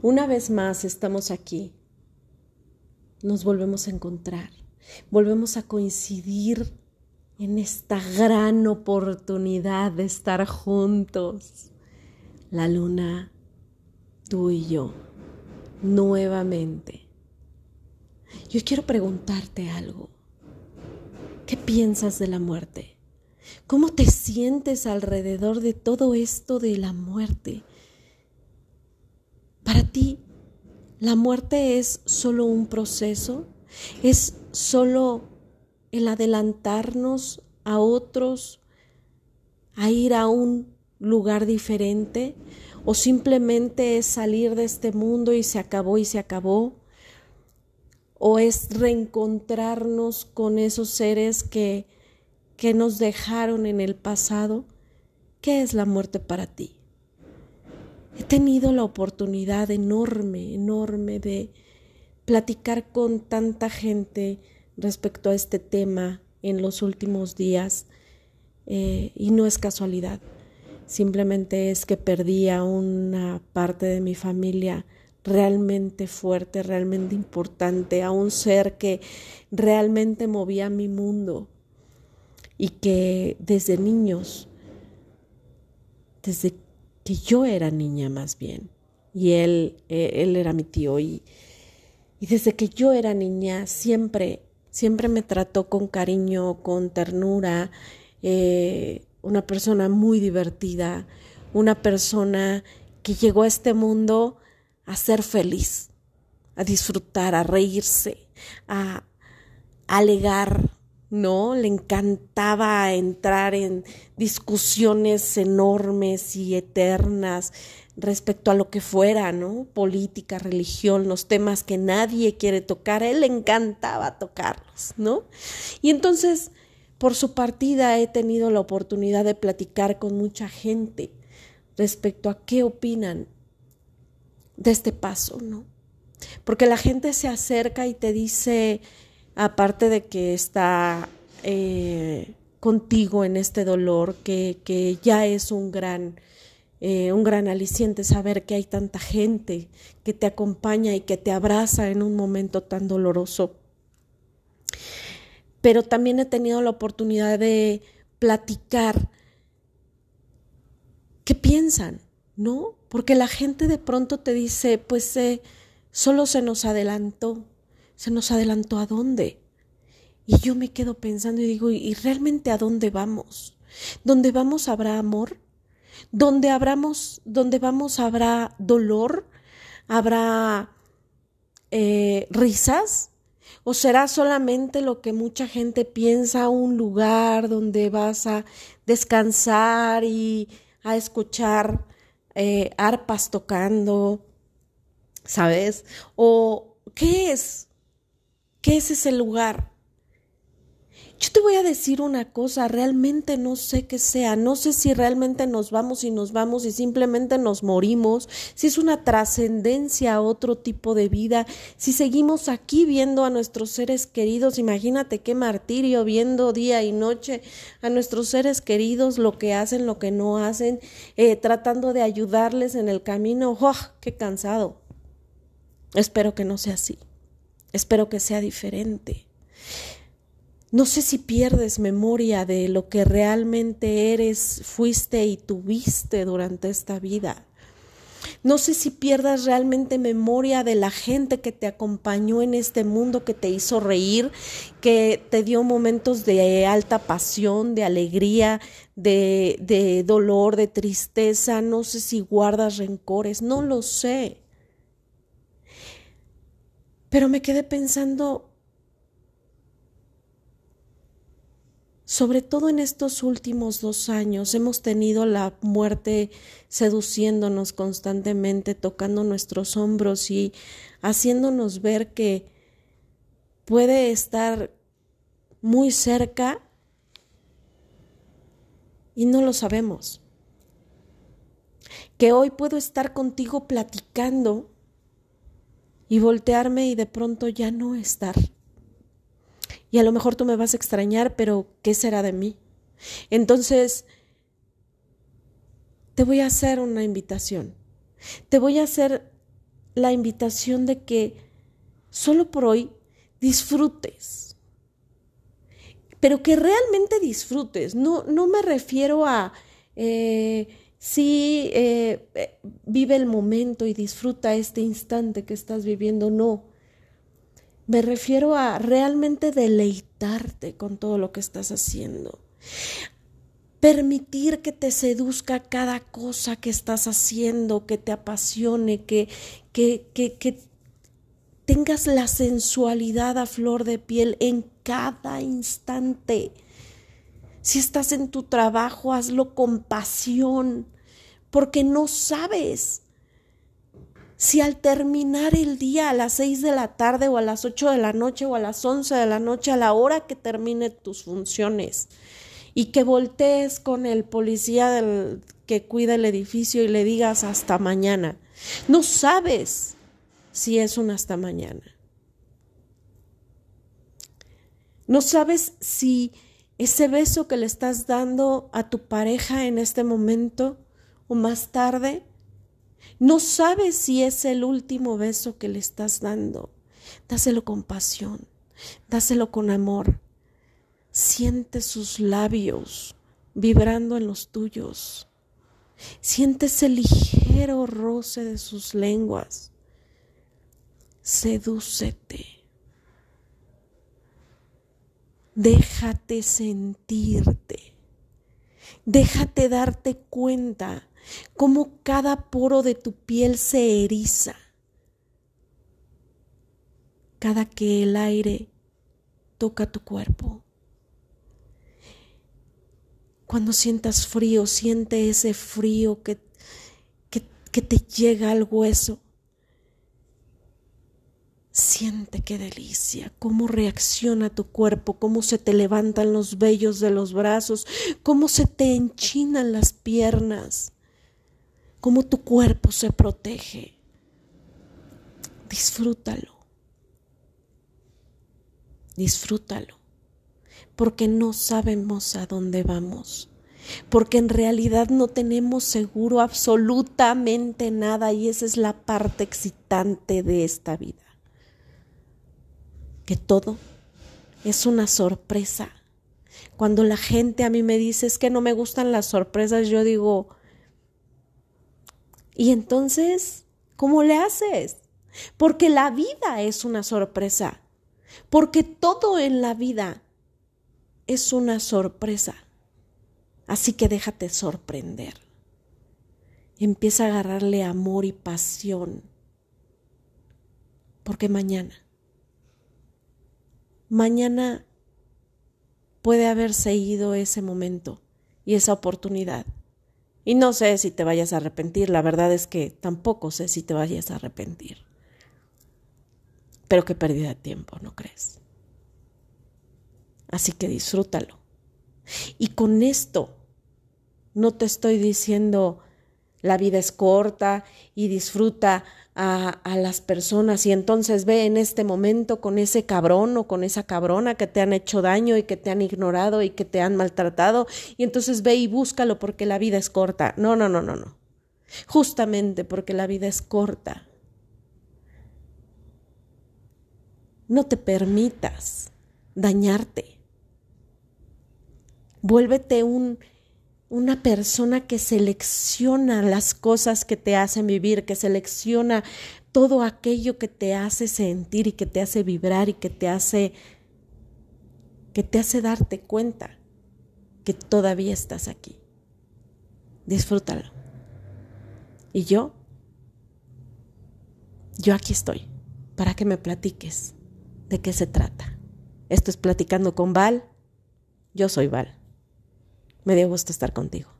Una vez más estamos aquí. Nos volvemos a encontrar. Volvemos a coincidir en esta gran oportunidad de estar juntos. La luna, tú y yo, nuevamente. Yo quiero preguntarte algo. ¿Qué piensas de la muerte? ¿Cómo te sientes alrededor de todo esto de la muerte? Para ti, ¿la muerte es solo un proceso? ¿Es solo el adelantarnos a otros, a ir a un lugar diferente? ¿O simplemente es salir de este mundo y se acabó y se acabó? ¿O es reencontrarnos con esos seres que que nos dejaron en el pasado, ¿qué es la muerte para ti? He tenido la oportunidad enorme, enorme de platicar con tanta gente respecto a este tema en los últimos días eh, y no es casualidad, simplemente es que perdí a una parte de mi familia realmente fuerte, realmente importante, a un ser que realmente movía mi mundo y que desde niños, desde que yo era niña más bien, y él, eh, él era mi tío, y, y desde que yo era niña siempre, siempre me trató con cariño, con ternura, eh, una persona muy divertida, una persona que llegó a este mundo a ser feliz, a disfrutar, a reírse, a, a alegar, ¿no? Le encantaba entrar en discusiones enormes y eternas respecto a lo que fuera, ¿no? Política, religión, los temas que nadie quiere tocar, él le encantaba tocarlos, ¿no? Y entonces, por su partida he tenido la oportunidad de platicar con mucha gente respecto a qué opinan de este paso, ¿no? Porque la gente se acerca y te dice, aparte de que está eh, contigo en este dolor, que, ya es un gran, eh, un gran aliciente saber que hay tanta gente que te acompaña y que te abraza en un momento tan doloroso. Pero también he tenido la oportunidad de platicar qué piensan, ¿no? Porque la gente de pronto te dice, pues eh, solo se nos adelantó, se nos adelantó a dónde. Y yo me quedo pensando y digo, ¿y realmente a dónde vamos? ¿Dónde vamos habrá amor? ¿Dónde, habramos, dónde vamos habrá dolor? ¿Habrá eh, risas? ¿O será solamente lo que mucha gente piensa, un lugar donde vas a descansar y a escuchar eh, arpas tocando? ¿Sabes? ¿O qué es? ¿Qué es ese lugar? Yo te voy a decir una cosa, realmente no sé qué sea, no sé si realmente nos vamos y nos vamos y simplemente nos morimos, si es una trascendencia a otro tipo de vida, si seguimos aquí viendo a nuestros seres queridos, imagínate qué martirio viendo día y noche a nuestros seres queridos, lo que hacen, lo que no hacen, eh, tratando de ayudarles en el camino, ¡oh, qué cansado! Espero que no sea así. Espero que sea diferente. No sé si pierdes memoria de lo que realmente eres, fuiste y tuviste durante esta vida. No sé si pierdas realmente memoria de la gente que te acompañó en este mundo, que te hizo reír, que te dio momentos de alta pasión, de alegría, de, de dolor, de tristeza. No sé si guardas rencores, no lo sé. Pero me quedé pensando, sobre todo en estos últimos dos años, hemos tenido la muerte seduciéndonos constantemente, tocando nuestros hombros y haciéndonos ver que puede estar muy cerca y no lo sabemos. Que hoy puedo estar contigo platicando y voltearme y de pronto ya no estar. Y a lo mejor tú me vas a extrañar, pero ¿qué será de mí? Entonces, te voy a hacer una invitación. Te voy a hacer la invitación de que solo por hoy disfrutes, pero que realmente disfrutes. No, no me refiero a eh, sí eh, eh, vive el momento y disfruta este instante que estás viviendo, no. Me refiero a realmente deleitarte con todo lo que estás haciendo. Permitir que te seduzca cada cosa que estás haciendo, que te apasione, que, que, que, que tengas la sensualidad a flor de piel en cada instante. Si estás en tu trabajo, hazlo con pasión, porque no sabes si al terminar el día a las seis de la tarde o a las ocho de la noche o a las once de la noche, a la hora que termine tus funciones, y que voltees con el policía del, que cuida el edificio y le digas hasta mañana. No sabes si es un hasta mañana. No sabes si ese beso que le estás dando a tu pareja en este momento o más tarde no sabes si es el último beso que le estás dando. Dáselo con pasión, dáselo con amor. Siente sus labios vibrando en los tuyos. Siente ese ligero roce de sus lenguas. Sedúcete. Déjate sentirte. Déjate darte cuenta cómo cada poro de tu piel se eriza cada que el aire toca tu cuerpo. Cuando sientas frío, siente ese frío que, que, que te llega al hueso. Siente qué delicia, cómo reacciona tu cuerpo, cómo se te levantan los vellos de los brazos, cómo se te enchinan las piernas cómo tu cuerpo se protege. Disfrútalo. Disfrútalo. Porque no sabemos a dónde vamos. Porque en realidad no tenemos seguro absolutamente nada y esa es la parte excitante de esta vida. Que todo es una sorpresa. Cuando la gente a mí me dice es que no me gustan las sorpresas, yo digo, y entonces, ¿cómo le haces? Porque la vida es una sorpresa. Porque todo en la vida es una sorpresa. Así que déjate sorprender. Empieza a agarrarle amor y pasión. Porque mañana, mañana puede haberse ido ese momento y esa oportunidad. Y no sé si te vayas a arrepentir, la verdad es que tampoco sé si te vayas a arrepentir. Pero qué pérdida de tiempo, ¿no crees? Así que disfrútalo. Y con esto no te estoy diciendo la vida es corta y disfruta a, las personas y entonces ve en este momento con ese cabrón o con esa cabrona que te han hecho daño y que te han ignorado y que te han maltratado y entonces ve y búscalo porque la vida es corta. No, no, no, no, no. Justamente porque la vida es corta. No te permitas dañarte. Vuélvete un una persona que selecciona las cosas que te hacen vivir, que selecciona todo aquello que te hace sentir y que te hace vibrar y que te hace que te hace darte cuenta que todavía estás aquí. Disfrútalo. Y yo yo aquí estoy para que me platiques de qué se trata. Esto es platicando con Val. Yo soy Val. Me dio gusto estar contigo.